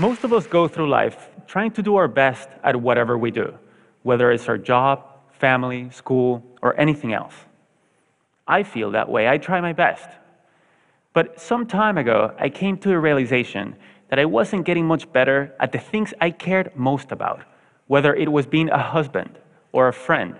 Most of us go through life trying to do our best at whatever we do, whether it's our job, family, school, or anything else. I feel that way. I try my best. But some time ago, I came to a realization that I wasn't getting much better at the things I cared most about, whether it was being a husband or a friend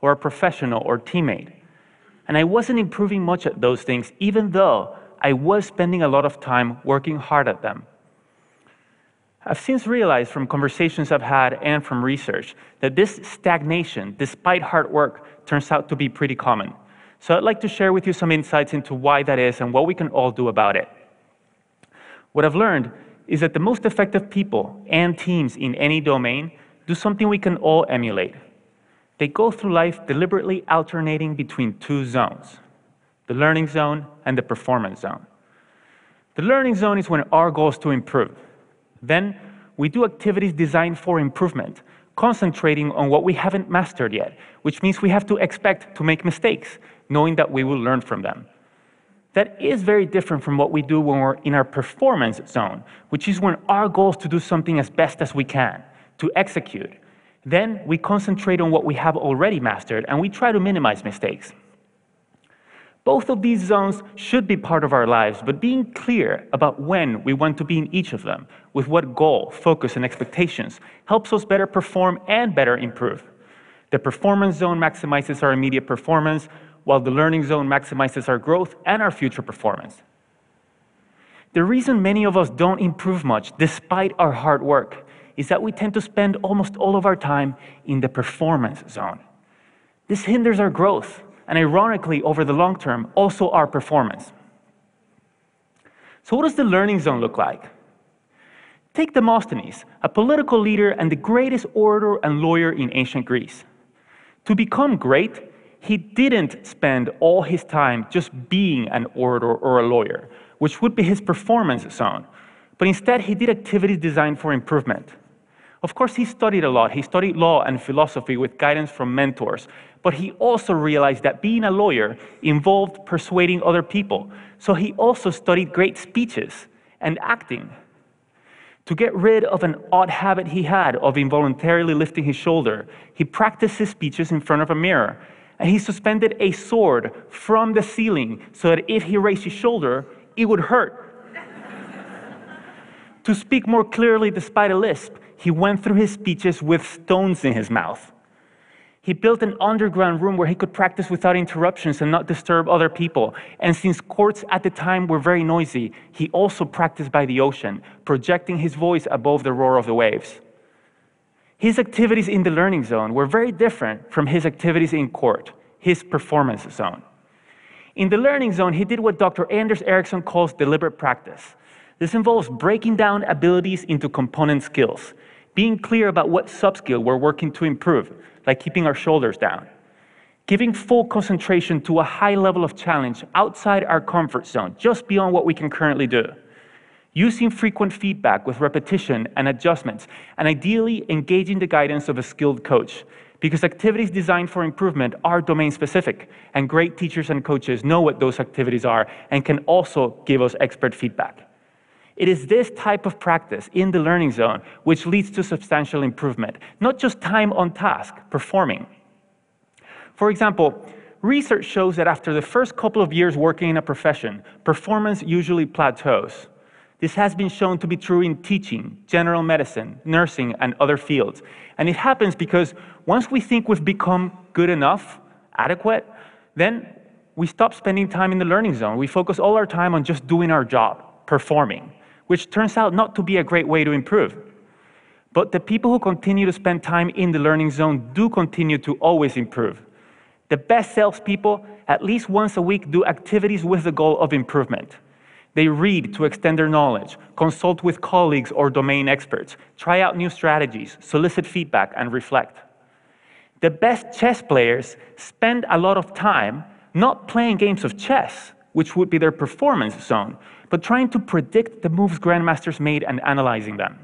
or a professional or teammate. And I wasn't improving much at those things, even though I was spending a lot of time working hard at them. I've since realized from conversations I've had and from research that this stagnation, despite hard work, turns out to be pretty common. So I'd like to share with you some insights into why that is and what we can all do about it. What I've learned is that the most effective people and teams in any domain do something we can all emulate. They go through life deliberately alternating between two zones the learning zone and the performance zone. The learning zone is when our goal is to improve. Then we do activities designed for improvement, concentrating on what we haven't mastered yet, which means we have to expect to make mistakes, knowing that we will learn from them. That is very different from what we do when we're in our performance zone, which is when our goal is to do something as best as we can, to execute. Then we concentrate on what we have already mastered and we try to minimize mistakes. Both of these zones should be part of our lives, but being clear about when we want to be in each of them, with what goal, focus, and expectations, helps us better perform and better improve. The performance zone maximizes our immediate performance, while the learning zone maximizes our growth and our future performance. The reason many of us don't improve much despite our hard work is that we tend to spend almost all of our time in the performance zone. This hinders our growth and ironically, over the long term, also our performance. So, what does the learning zone look like? Take Demosthenes, a political leader and the greatest orator and lawyer in ancient Greece. To become great, he didn't spend all his time just being an orator or a lawyer, which would be his performance zone, but instead he did activities designed for improvement. Of course, he studied a lot. He studied law and philosophy with guidance from mentors, but he also realized that being a lawyer involved persuading other people. So he also studied great speeches and acting. To get rid of an odd habit he had of involuntarily lifting his shoulder, he practiced his speeches in front of a mirror. And he suspended a sword from the ceiling so that if he raised his shoulder, it would hurt. to speak more clearly despite a lisp, he went through his speeches with stones in his mouth. He built an underground room where he could practice without interruptions and not disturb other people. And since courts at the time were very noisy, he also practiced by the ocean, projecting his voice above the roar of the waves. His activities in the learning zone were very different from his activities in court, his performance zone. In the learning zone, he did what Dr. Anders Ericsson calls deliberate practice. This involves breaking down abilities into component skills, being clear about what subskill we're working to improve, like keeping our shoulders down. Giving full concentration to a high level of challenge outside our comfort zone, just beyond what we can currently do. Using frequent feedback with repetition and adjustments, and ideally engaging the guidance of a skilled coach, because activities designed for improvement are domain specific, and great teachers and coaches know what those activities are and can also give us expert feedback. It is this type of practice in the learning zone which leads to substantial improvement, not just time on task, performing. For example, research shows that after the first couple of years working in a profession, performance usually plateaus. This has been shown to be true in teaching, general medicine, nursing, and other fields. And it happens because once we think we've become good enough, adequate, then we stop spending time in the learning zone. We focus all our time on just doing our job, performing which turns out not to be a great way to improve. But the people who continue to spend time in the learning zone do continue to always improve. The best salespeople, at least once a week, do activities with the goal of improvement. They read to extend their knowledge, consult with colleagues or domain experts, try out new strategies, solicit feedback, and reflect. The best chess players spend a lot of time not playing games of chess, which would be their performance zone, but trying to predict the moves grandmasters made and analyzing them.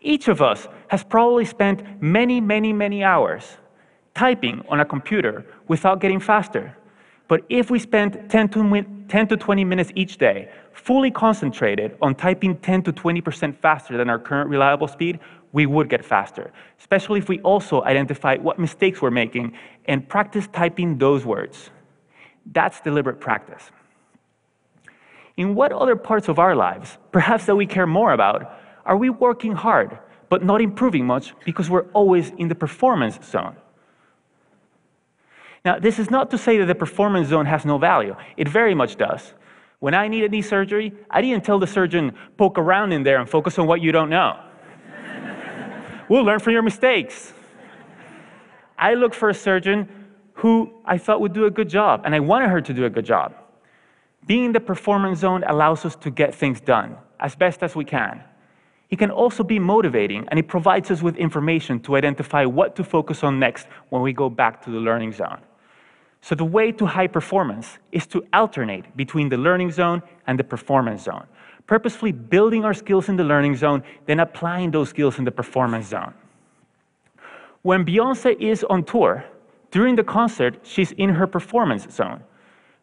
Each of us has probably spent many, many, many hours typing on a computer without getting faster. But if we spent 10 to, 10 to 20 minutes each day fully concentrated on typing 10 to 20% faster than our current reliable speed, we would get faster, especially if we also identify what mistakes we're making and practice typing those words. That's deliberate practice. In what other parts of our lives, perhaps that we care more about, are we working hard but not improving much because we're always in the performance zone? Now, this is not to say that the performance zone has no value. It very much does. When I needed knee surgery, I didn't tell the surgeon, poke around in there and focus on what you don't know. we'll learn from your mistakes. I looked for a surgeon who I thought would do a good job, and I wanted her to do a good job. Being in the performance zone allows us to get things done as best as we can. It can also be motivating, and it provides us with information to identify what to focus on next when we go back to the learning zone. So the way to high performance is to alternate between the learning zone and the performance zone, purposefully building our skills in the learning zone, then applying those skills in the performance zone. When Beyonce is on tour, during the concert, she's in her performance zone.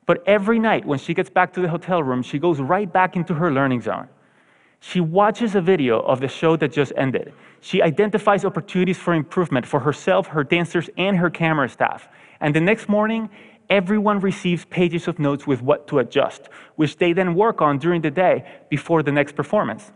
But every night when she gets back to the hotel room, she goes right back into her learning zone. She watches a video of the show that just ended. She identifies opportunities for improvement for herself, her dancers, and her camera staff. And the next morning, everyone receives pages of notes with what to adjust, which they then work on during the day before the next performance.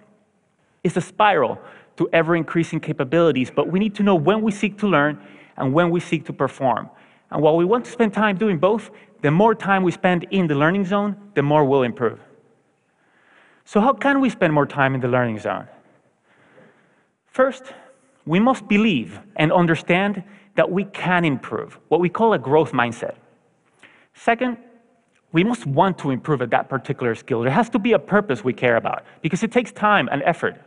It's a spiral to ever increasing capabilities, but we need to know when we seek to learn and when we seek to perform. And while we want to spend time doing both, the more time we spend in the learning zone, the more we'll improve. So, how can we spend more time in the learning zone? First, we must believe and understand that we can improve, what we call a growth mindset. Second, we must want to improve at that particular skill. There has to be a purpose we care about because it takes time and effort.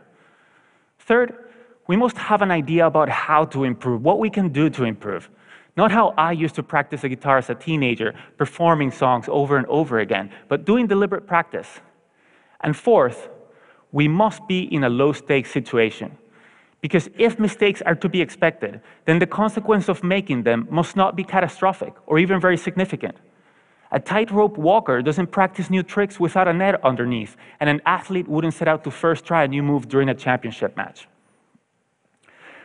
Third, we must have an idea about how to improve, what we can do to improve. Not how I used to practice the guitar as a teenager, performing songs over and over again, but doing deliberate practice. And fourth, we must be in a low stakes situation. Because if mistakes are to be expected, then the consequence of making them must not be catastrophic or even very significant. A tightrope walker doesn't practice new tricks without a net underneath, and an athlete wouldn't set out to first try a new move during a championship match.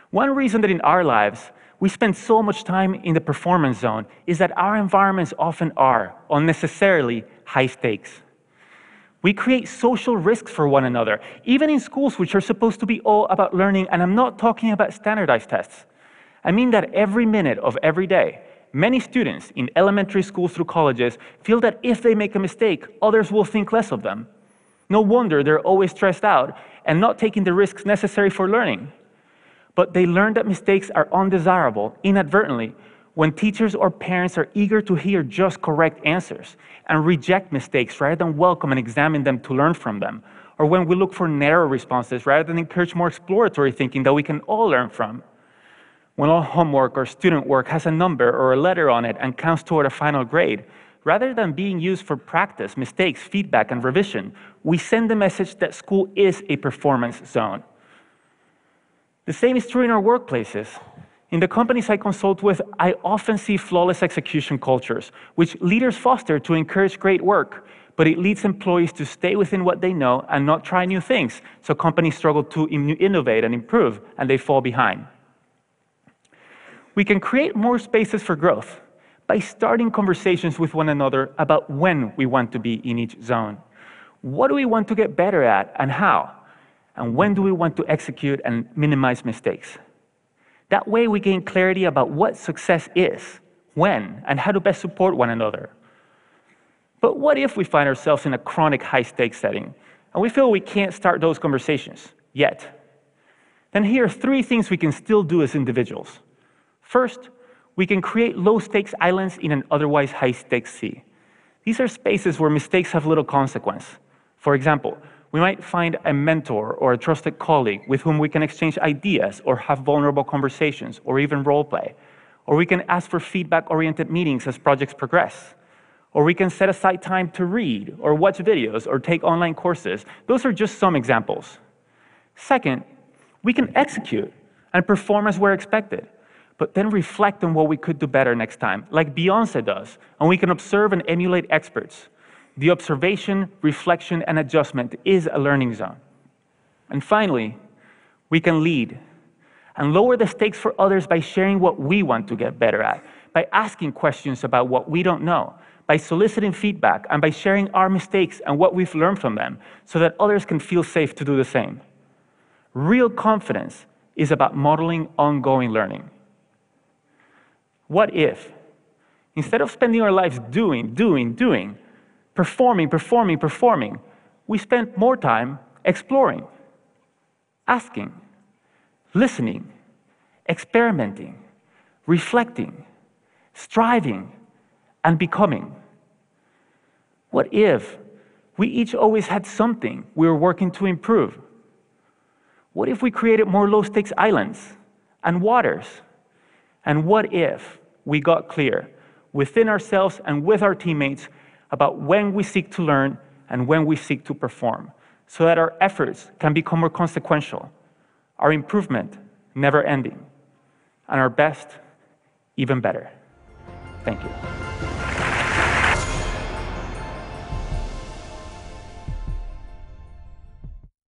One reason that in our lives we spend so much time in the performance zone is that our environments often are unnecessarily high stakes. We create social risks for one another, even in schools which are supposed to be all about learning, and I'm not talking about standardized tests. I mean that every minute of every day, many students in elementary schools through colleges feel that if they make a mistake, others will think less of them. No wonder they're always stressed out and not taking the risks necessary for learning. But they learn that mistakes are undesirable inadvertently when teachers or parents are eager to hear just correct answers and reject mistakes rather than welcome and examine them to learn from them, or when we look for narrow responses rather than encourage more exploratory thinking that we can all learn from. When all homework or student work has a number or a letter on it and counts toward a final grade, rather than being used for practice, mistakes, feedback, and revision, we send the message that school is a performance zone. The same is true in our workplaces. In the companies I consult with, I often see flawless execution cultures, which leaders foster to encourage great work, but it leads employees to stay within what they know and not try new things, so companies struggle to innovate and improve, and they fall behind. We can create more spaces for growth by starting conversations with one another about when we want to be in each zone. What do we want to get better at and how? And when do we want to execute and minimize mistakes? That way, we gain clarity about what success is, when, and how to best support one another. But what if we find ourselves in a chronic high stakes setting and we feel we can't start those conversations yet? Then here are three things we can still do as individuals. First, we can create low stakes islands in an otherwise high stakes sea. These are spaces where mistakes have little consequence. For example, we might find a mentor or a trusted colleague with whom we can exchange ideas or have vulnerable conversations or even role play. Or we can ask for feedback oriented meetings as projects progress. Or we can set aside time to read or watch videos or take online courses. Those are just some examples. Second, we can execute and perform as we're expected. but then reflect on what we could do better next time, like Beyonce does, and we can observe and emulate experts. The observation, reflection, and adjustment is a learning zone. And finally, we can lead and lower the stakes for others by sharing what we want to get better at, by asking questions about what we don't know, by soliciting feedback, and by sharing our mistakes and what we've learned from them so that others can feel safe to do the same. Real confidence is about modeling ongoing learning. What if, instead of spending our lives doing, doing, doing, performing, performing, performing, we spent more time exploring, asking, listening, experimenting, reflecting, striving, and becoming? What if we each always had something we were working to improve? What if we created more low stakes islands and waters? And what if we got clear within ourselves and with our teammates about when we seek to learn and when we seek to perform so that our efforts can become more consequential, our improvement never ending, and our best even better? Thank you.